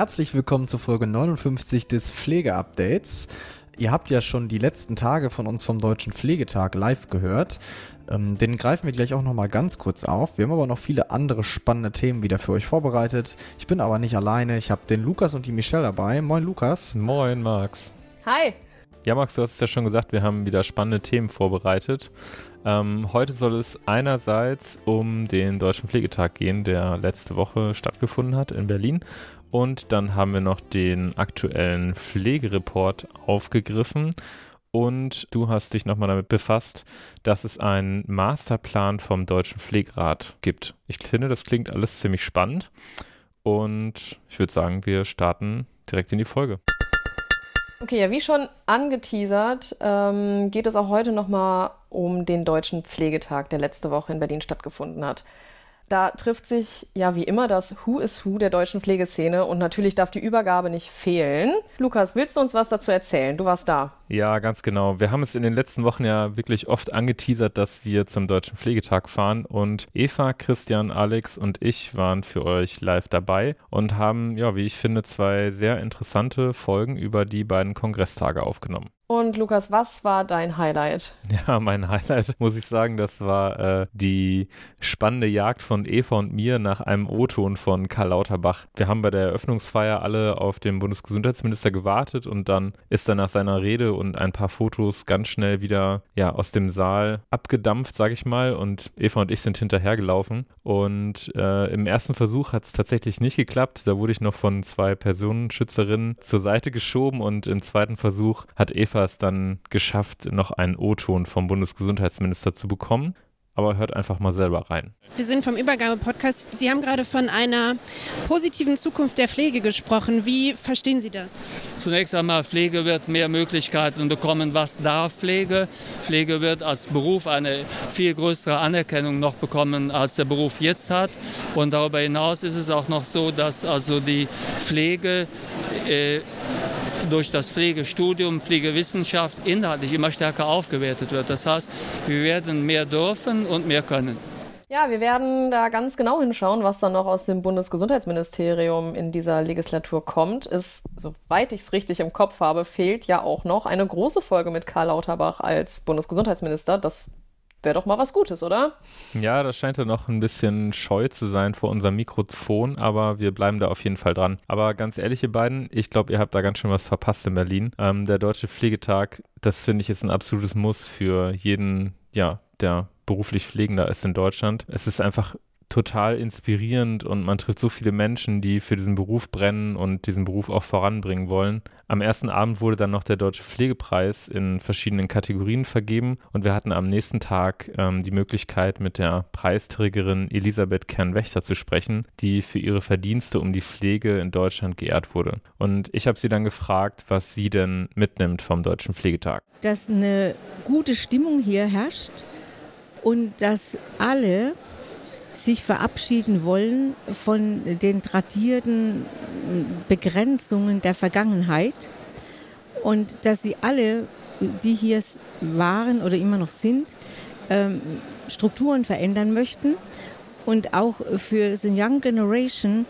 Herzlich willkommen zur Folge 59 des Pflegeupdates. Ihr habt ja schon die letzten Tage von uns vom Deutschen Pflegetag live gehört. Ähm, den greifen wir gleich auch nochmal ganz kurz auf. Wir haben aber noch viele andere spannende Themen wieder für euch vorbereitet. Ich bin aber nicht alleine. Ich habe den Lukas und die Michelle dabei. Moin Lukas. Moin Max. Hi. Ja Max, du hast es ja schon gesagt, wir haben wieder spannende Themen vorbereitet. Ähm, heute soll es einerseits um den Deutschen Pflegetag gehen, der letzte Woche stattgefunden hat in Berlin. Und dann haben wir noch den aktuellen Pflegereport aufgegriffen. Und du hast dich nochmal damit befasst, dass es einen Masterplan vom Deutschen Pflegerat gibt. Ich finde, das klingt alles ziemlich spannend. Und ich würde sagen, wir starten direkt in die Folge. Okay, ja, wie schon angeteasert, ähm, geht es auch heute nochmal um den Deutschen Pflegetag, der letzte Woche in Berlin stattgefunden hat. Da trifft sich ja wie immer das Who is Who der deutschen Pflegeszene und natürlich darf die Übergabe nicht fehlen. Lukas, willst du uns was dazu erzählen? Du warst da. Ja, ganz genau. Wir haben es in den letzten Wochen ja wirklich oft angeteasert, dass wir zum Deutschen Pflegetag fahren und Eva, Christian, Alex und ich waren für euch live dabei und haben, ja, wie ich finde, zwei sehr interessante Folgen über die beiden Kongresstage aufgenommen. Und Lukas, was war dein Highlight? Ja, mein Highlight, muss ich sagen, das war äh, die spannende Jagd von Eva und mir nach einem O-Ton von Karl Lauterbach. Wir haben bei der Eröffnungsfeier alle auf den Bundesgesundheitsminister gewartet und dann ist er nach seiner Rede und ein paar Fotos ganz schnell wieder ja, aus dem Saal abgedampft, sage ich mal. Und Eva und ich sind hinterhergelaufen. Und äh, im ersten Versuch hat es tatsächlich nicht geklappt. Da wurde ich noch von zwei Personenschützerinnen zur Seite geschoben und im zweiten Versuch hat Eva es dann geschafft, noch einen O-Ton vom Bundesgesundheitsminister zu bekommen. Aber hört einfach mal selber rein. Wir sind vom Übergabe-Podcast. Sie haben gerade von einer positiven Zukunft der Pflege gesprochen. Wie verstehen Sie das? Zunächst einmal, Pflege wird mehr Möglichkeiten bekommen. Was darf Pflege? Pflege wird als Beruf eine viel größere Anerkennung noch bekommen, als der Beruf jetzt hat. Und darüber hinaus ist es auch noch so, dass also die Pflege äh, durch das Pflegestudium, Pflegewissenschaft inhaltlich immer stärker aufgewertet wird. Das heißt, wir werden mehr dürfen und mehr können. Ja, wir werden da ganz genau hinschauen, was dann noch aus dem Bundesgesundheitsministerium in dieser Legislatur kommt. Ist, soweit ich es richtig im Kopf habe, fehlt ja auch noch eine große Folge mit Karl Lauterbach als Bundesgesundheitsminister. Das wäre doch mal was Gutes, oder? Ja, das scheint ja noch ein bisschen scheu zu sein vor unserem Mikrofon, aber wir bleiben da auf jeden Fall dran. Aber ganz ehrlich, ihr beiden, ich glaube, ihr habt da ganz schön was verpasst in Berlin. Ähm, der Deutsche Pflegetag, das finde ich ist ein absolutes Muss für jeden, ja, der beruflich Pflegender ist in Deutschland. Es ist einfach total inspirierend und man trifft so viele Menschen, die für diesen Beruf brennen und diesen Beruf auch voranbringen wollen. Am ersten Abend wurde dann noch der Deutsche Pflegepreis in verschiedenen Kategorien vergeben und wir hatten am nächsten Tag ähm, die Möglichkeit, mit der Preisträgerin Elisabeth Kernwächter zu sprechen, die für ihre Verdienste um die Pflege in Deutschland geehrt wurde. Und ich habe sie dann gefragt, was sie denn mitnimmt vom Deutschen Pflegetag. Dass eine gute Stimmung hier herrscht und dass alle sich verabschieden wollen von den tradierten Begrenzungen der Vergangenheit und dass sie alle, die hier waren oder immer noch sind, ähm, Strukturen verändern möchten und auch für the Young Generation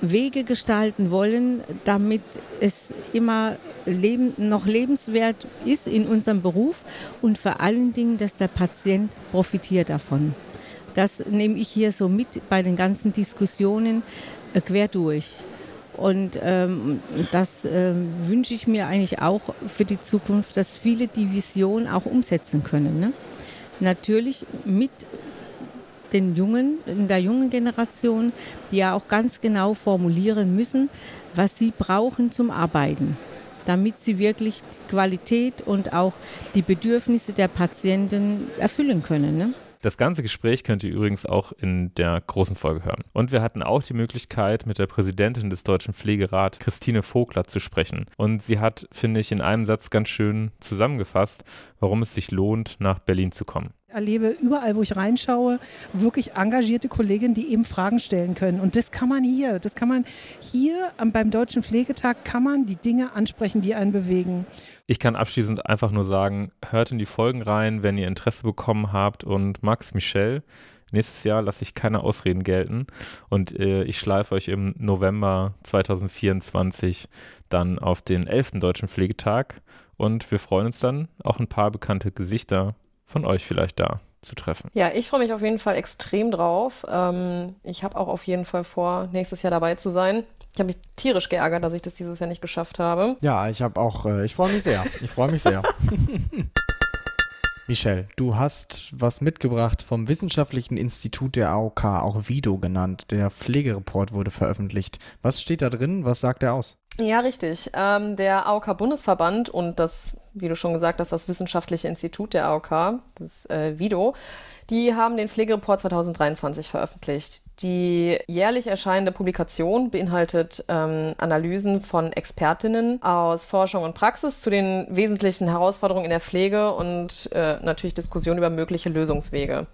Wege gestalten wollen, damit es immer leben, noch lebenswert ist in unserem Beruf und vor allen Dingen, dass der Patient profitiert davon. Das nehme ich hier so mit bei den ganzen Diskussionen äh, quer durch. Und ähm, das äh, wünsche ich mir eigentlich auch für die Zukunft, dass viele die Vision auch umsetzen können. Ne? Natürlich mit den Jungen, in der jungen Generation, die ja auch ganz genau formulieren müssen, was sie brauchen zum Arbeiten, damit sie wirklich die Qualität und auch die Bedürfnisse der Patienten erfüllen können. Ne? Das ganze Gespräch könnt ihr übrigens auch in der großen Folge hören. Und wir hatten auch die Möglichkeit, mit der Präsidentin des Deutschen Pflegerats, Christine Vogler, zu sprechen. Und sie hat, finde ich, in einem Satz ganz schön zusammengefasst, warum es sich lohnt, nach Berlin zu kommen erlebe überall, wo ich reinschaue, wirklich engagierte Kolleginnen, die eben Fragen stellen können. Und das kann man hier, das kann man hier beim Deutschen Pflegetag, kann man die Dinge ansprechen, die einen bewegen. Ich kann abschließend einfach nur sagen, hört in die Folgen rein, wenn ihr Interesse bekommen habt. Und Max Michel, nächstes Jahr lasse ich keine Ausreden gelten. Und äh, ich schleife euch im November 2024 dann auf den 11. Deutschen Pflegetag. Und wir freuen uns dann, auch ein paar bekannte Gesichter von euch vielleicht da zu treffen. Ja, ich freue mich auf jeden Fall extrem drauf. Ähm, ich habe auch auf jeden Fall vor, nächstes Jahr dabei zu sein. Ich habe mich tierisch geärgert, dass ich das dieses Jahr nicht geschafft habe. Ja, ich habe auch, äh, ich freue mich sehr. Ich freue mich sehr. Michelle, du hast was mitgebracht vom Wissenschaftlichen Institut der AOK, auch VIDO genannt. Der Pflegereport wurde veröffentlicht. Was steht da drin? Was sagt er aus? Ja, richtig. Ähm, der AOK-Bundesverband und das, wie du schon gesagt hast, das Wissenschaftliche Institut der AOK, das äh, VIDO, die haben den Pflegereport 2023 veröffentlicht. Die jährlich erscheinende Publikation beinhaltet ähm, Analysen von Expertinnen aus Forschung und Praxis zu den wesentlichen Herausforderungen in der Pflege und äh, natürlich Diskussionen über mögliche Lösungswege.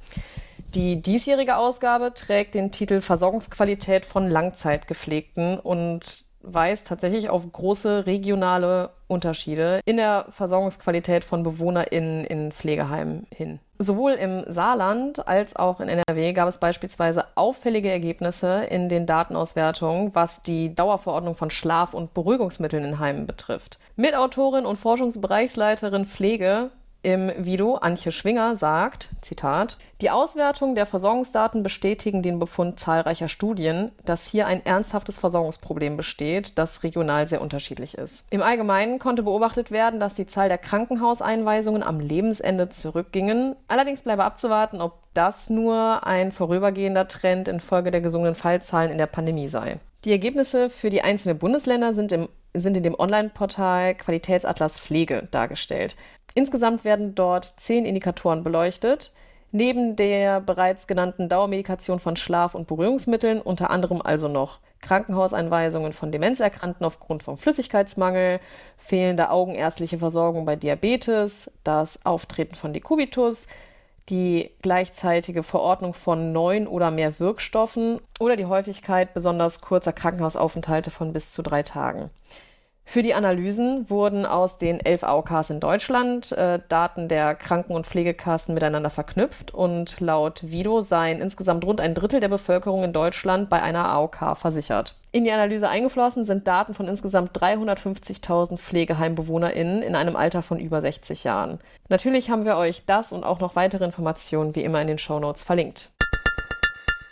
Die diesjährige Ausgabe trägt den Titel Versorgungsqualität von Langzeitgepflegten und weist tatsächlich auf große regionale Unterschiede in der Versorgungsqualität von BewohnerInnen in Pflegeheimen hin. Sowohl im Saarland als auch in NRW gab es beispielsweise auffällige Ergebnisse in den Datenauswertungen, was die Dauerverordnung von Schlaf- und Beruhigungsmitteln in Heimen betrifft. Mitautorin und Forschungsbereichsleiterin Pflege im Video Antje Schwinger sagt, Zitat, die Auswertung der Versorgungsdaten bestätigen den Befund zahlreicher Studien, dass hier ein ernsthaftes Versorgungsproblem besteht, das regional sehr unterschiedlich ist. Im Allgemeinen konnte beobachtet werden, dass die Zahl der Krankenhauseinweisungen am Lebensende zurückgingen. Allerdings bleibe abzuwarten, ob das nur ein vorübergehender Trend infolge der gesungenen Fallzahlen in der Pandemie sei. Die Ergebnisse für die einzelnen Bundesländer sind, im, sind in dem Online-Portal Qualitätsatlas Pflege dargestellt. Insgesamt werden dort zehn Indikatoren beleuchtet. Neben der bereits genannten Dauermedikation von Schlaf- und Berührungsmitteln unter anderem also noch Krankenhauseinweisungen von Demenzerkrankten aufgrund von Flüssigkeitsmangel, fehlende augenärztliche Versorgung bei Diabetes, das Auftreten von Dekubitus, die gleichzeitige Verordnung von neun oder mehr Wirkstoffen oder die Häufigkeit besonders kurzer Krankenhausaufenthalte von bis zu drei Tagen. Für die Analysen wurden aus den elf AOKs in Deutschland äh, Daten der Kranken- und Pflegekassen miteinander verknüpft und laut Vido seien insgesamt rund ein Drittel der Bevölkerung in Deutschland bei einer AOK versichert. In die Analyse eingeflossen sind Daten von insgesamt 350.000 PflegeheimbewohnerInnen in einem Alter von über 60 Jahren. Natürlich haben wir euch das und auch noch weitere Informationen wie immer in den Shownotes verlinkt.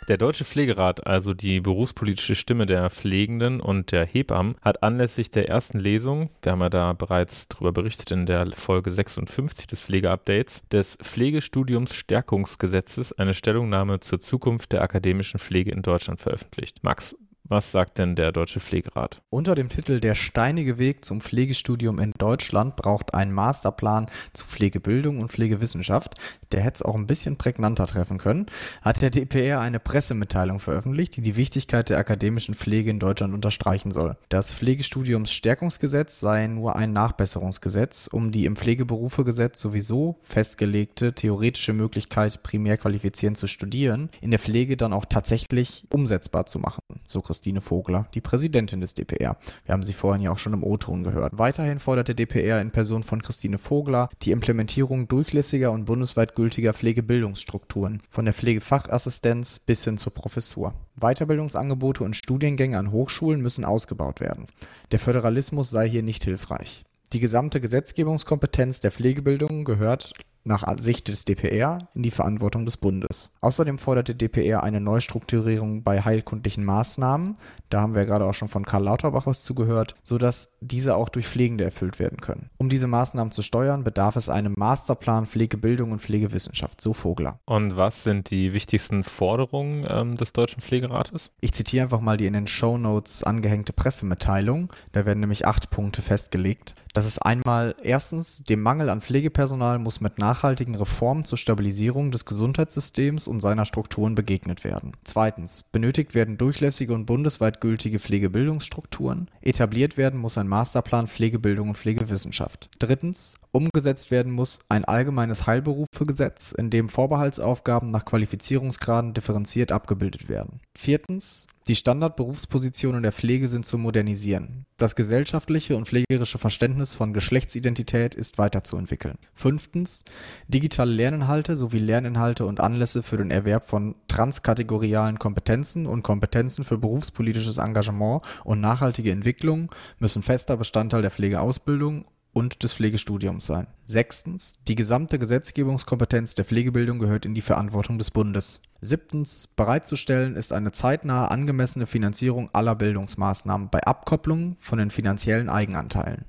Der Deutsche Pflegerat, also die berufspolitische Stimme der Pflegenden und der Hebammen, hat anlässlich der ersten Lesung, wir haben ja da bereits darüber berichtet in der Folge 56 des Pflegeupdates, des Pflegestudiums Stärkungsgesetzes eine Stellungnahme zur Zukunft der akademischen Pflege in Deutschland veröffentlicht. Max, was sagt denn der Deutsche Pflegerat? Unter dem Titel Der steinige Weg zum Pflegestudium in Deutschland braucht ein Masterplan zu Pflegebildung und Pflegewissenschaft, der hätte es auch ein bisschen prägnanter treffen können, hat der DPR eine Pressemitteilung veröffentlicht, die die Wichtigkeit der akademischen Pflege in Deutschland unterstreichen soll. Das Pflegestudiumsstärkungsgesetz sei nur ein Nachbesserungsgesetz, um die im Pflegeberufegesetz sowieso festgelegte theoretische Möglichkeit, primär qualifizierend zu studieren, in der Pflege dann auch tatsächlich umsetzbar zu machen. So Christine Vogler, die Präsidentin des DPR. Wir haben sie vorhin ja auch schon im O-Ton gehört. Weiterhin fordert der DPR in Person von Christine Vogler die Implementierung durchlässiger und bundesweit gültiger Pflegebildungsstrukturen, von der Pflegefachassistenz bis hin zur Professur. Weiterbildungsangebote und Studiengänge an Hochschulen müssen ausgebaut werden. Der Föderalismus sei hier nicht hilfreich. Die gesamte Gesetzgebungskompetenz der Pflegebildung gehört nach Sicht des DPR in die Verantwortung des Bundes. Außerdem fordert der DPR eine Neustrukturierung bei heilkundlichen Maßnahmen, da haben wir gerade auch schon von Karl Lauterbach was zugehört, sodass diese auch durch Pflegende erfüllt werden können. Um diese Maßnahmen zu steuern, bedarf es einem Masterplan Pflegebildung und Pflegewissenschaft, so Vogler. Und was sind die wichtigsten Forderungen ähm, des Deutschen Pflegerates? Ich zitiere einfach mal die in den Show Notes angehängte Pressemitteilung. Da werden nämlich acht Punkte festgelegt. Das ist einmal erstens, dem Mangel an Pflegepersonal muss mit nachhaltigen Reformen zur Stabilisierung des Gesundheitssystems und seiner Strukturen begegnet werden. Zweitens, benötigt werden durchlässige und bundesweit gültige Pflegebildungsstrukturen. Etabliert werden muss ein Masterplan Pflegebildung und Pflegewissenschaft. Drittens, umgesetzt werden muss ein allgemeines Heilberufegesetz, in dem Vorbehaltsaufgaben nach Qualifizierungsgraden differenziert abgebildet werden. Viertens, die Standardberufspositionen der Pflege sind zu modernisieren. Das gesellschaftliche und pflegerische Verständnis von Geschlechtsidentität ist weiterzuentwickeln. Fünftens, digitale Lerninhalte sowie Lerninhalte und Anlässe für den Erwerb von transkategorialen Kompetenzen und Kompetenzen für berufspolitisches Engagement und nachhaltige Entwicklung müssen fester Bestandteil der Pflegeausbildung und des Pflegestudiums sein. Sechstens, die gesamte Gesetzgebungskompetenz der Pflegebildung gehört in die Verantwortung des Bundes. Siebtens, bereitzustellen ist eine zeitnahe angemessene Finanzierung aller Bildungsmaßnahmen bei Abkopplung von den finanziellen Eigenanteilen.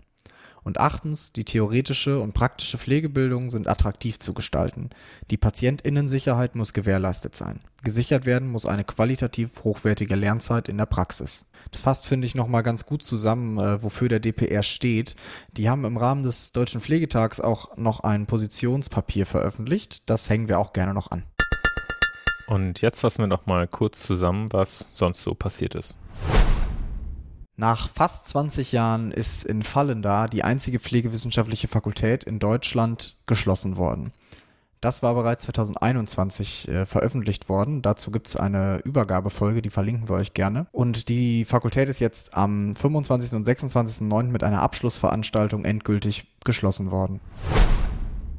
Und achtens, die theoretische und praktische Pflegebildung sind attraktiv zu gestalten. Die Patientinnensicherheit muss gewährleistet sein. Gesichert werden muss eine qualitativ hochwertige Lernzeit in der Praxis. Das fasst, finde ich, nochmal ganz gut zusammen, äh, wofür der DPR steht. Die haben im Rahmen des Deutschen Pflegetags auch noch ein Positionspapier veröffentlicht. Das hängen wir auch gerne noch an. Und jetzt fassen wir noch mal kurz zusammen, was sonst so passiert ist. Nach fast 20 Jahren ist in Fallenda die einzige pflegewissenschaftliche Fakultät in Deutschland geschlossen worden. Das war bereits 2021 äh, veröffentlicht worden. Dazu gibt es eine Übergabefolge, die verlinken wir euch gerne. Und die Fakultät ist jetzt am 25. und 26.09. mit einer Abschlussveranstaltung endgültig geschlossen worden.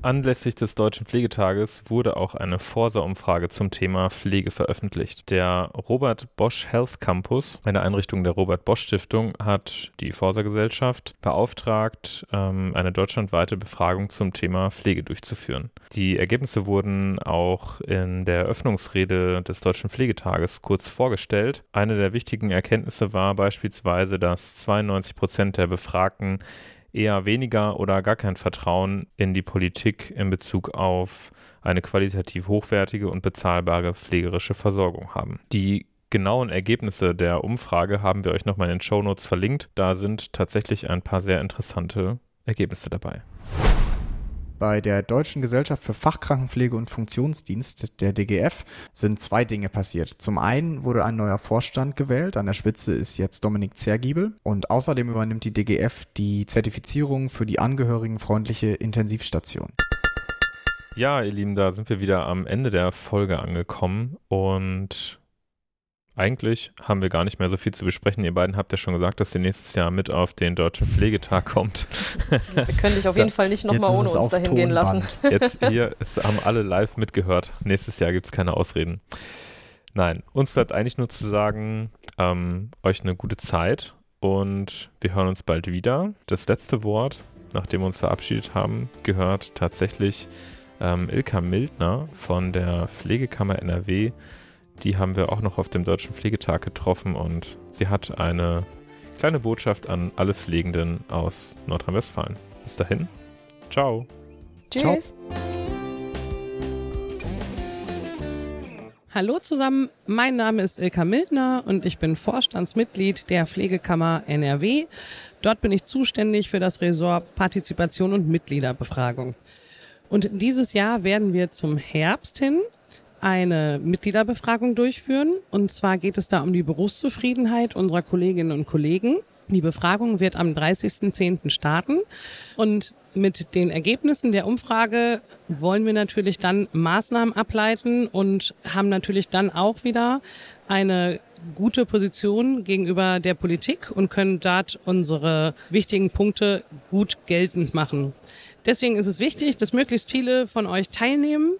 Anlässlich des Deutschen Pflegetages wurde auch eine Forsa-Umfrage zum Thema Pflege veröffentlicht. Der Robert Bosch Health Campus, eine Einrichtung der Robert Bosch Stiftung, hat die Forsa-Gesellschaft beauftragt, ähm, eine deutschlandweite Befragung zum Thema Pflege durchzuführen. Die Ergebnisse wurden auch in der Eröffnungsrede des Deutschen Pflegetages kurz vorgestellt. Eine der wichtigen Erkenntnisse war beispielsweise, dass 92 Prozent der Befragten eher weniger oder gar kein Vertrauen in die Politik in Bezug auf eine qualitativ hochwertige und bezahlbare pflegerische Versorgung haben. Die genauen Ergebnisse der Umfrage haben wir euch nochmal in den Show Notes verlinkt. Da sind tatsächlich ein paar sehr interessante Ergebnisse dabei. Bei der Deutschen Gesellschaft für Fachkrankenpflege und Funktionsdienst, der DGF, sind zwei Dinge passiert. Zum einen wurde ein neuer Vorstand gewählt, an der Spitze ist jetzt Dominik Zergiebel und außerdem übernimmt die DGF die Zertifizierung für die angehörigenfreundliche Intensivstation. Ja, ihr Lieben, da sind wir wieder am Ende der Folge angekommen und eigentlich haben wir gar nicht mehr so viel zu besprechen. Ihr beiden habt ja schon gesagt, dass ihr nächstes Jahr mit auf den Deutschen Pflegetag kommt. Wir können dich auf jeden Fall nicht nochmal ohne uns dahin gehen lassen. Jetzt hier es haben alle live mitgehört. Nächstes Jahr gibt es keine Ausreden. Nein, uns bleibt eigentlich nur zu sagen, ähm, euch eine gute Zeit und wir hören uns bald wieder. Das letzte Wort, nachdem wir uns verabschiedet haben, gehört tatsächlich ähm, Ilka Mildner von der Pflegekammer NRW die haben wir auch noch auf dem Deutschen Pflegetag getroffen und sie hat eine kleine Botschaft an alle Pflegenden aus Nordrhein-Westfalen. Bis dahin, ciao. Tschüss. Ciao. Hallo zusammen, mein Name ist Ilka Mildner und ich bin Vorstandsmitglied der Pflegekammer NRW. Dort bin ich zuständig für das Ressort Partizipation und Mitgliederbefragung. Und dieses Jahr werden wir zum Herbst hin eine Mitgliederbefragung durchführen. Und zwar geht es da um die Berufszufriedenheit unserer Kolleginnen und Kollegen. Die Befragung wird am 30.10. starten und mit den Ergebnissen der Umfrage wollen wir natürlich dann Maßnahmen ableiten und haben natürlich dann auch wieder eine gute Position gegenüber der Politik und können dort unsere wichtigen Punkte gut geltend machen. Deswegen ist es wichtig, dass möglichst viele von euch teilnehmen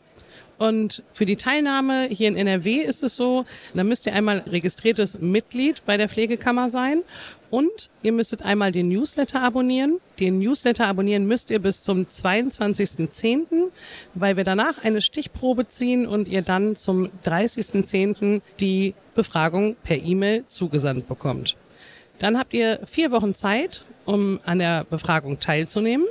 Und für die Teilnahme hier in NRW ist es so, da müsst ihr einmal registriertes Mitglied bei der Pflegekammer sein und ihr müsstet einmal den Newsletter abonnieren. Den Newsletter abonnieren müsst ihr bis zum 22.10., weil wir danach eine Stichprobe ziehen und ihr dann zum 30.10. die Befragung per E-Mail zugesandt bekommt. Dann habt ihr vier Wochen Zeit, um an der Befragung teilzunehmen.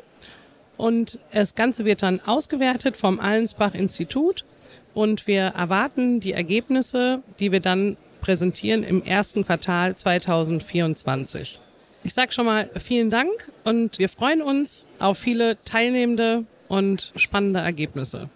Und das Ganze wird dann ausgewertet vom Allensbach-Institut und wir erwarten die Ergebnisse, die wir dann präsentieren im ersten Quartal 2024. Ich sage schon mal vielen Dank und wir freuen uns auf viele teilnehmende und spannende Ergebnisse.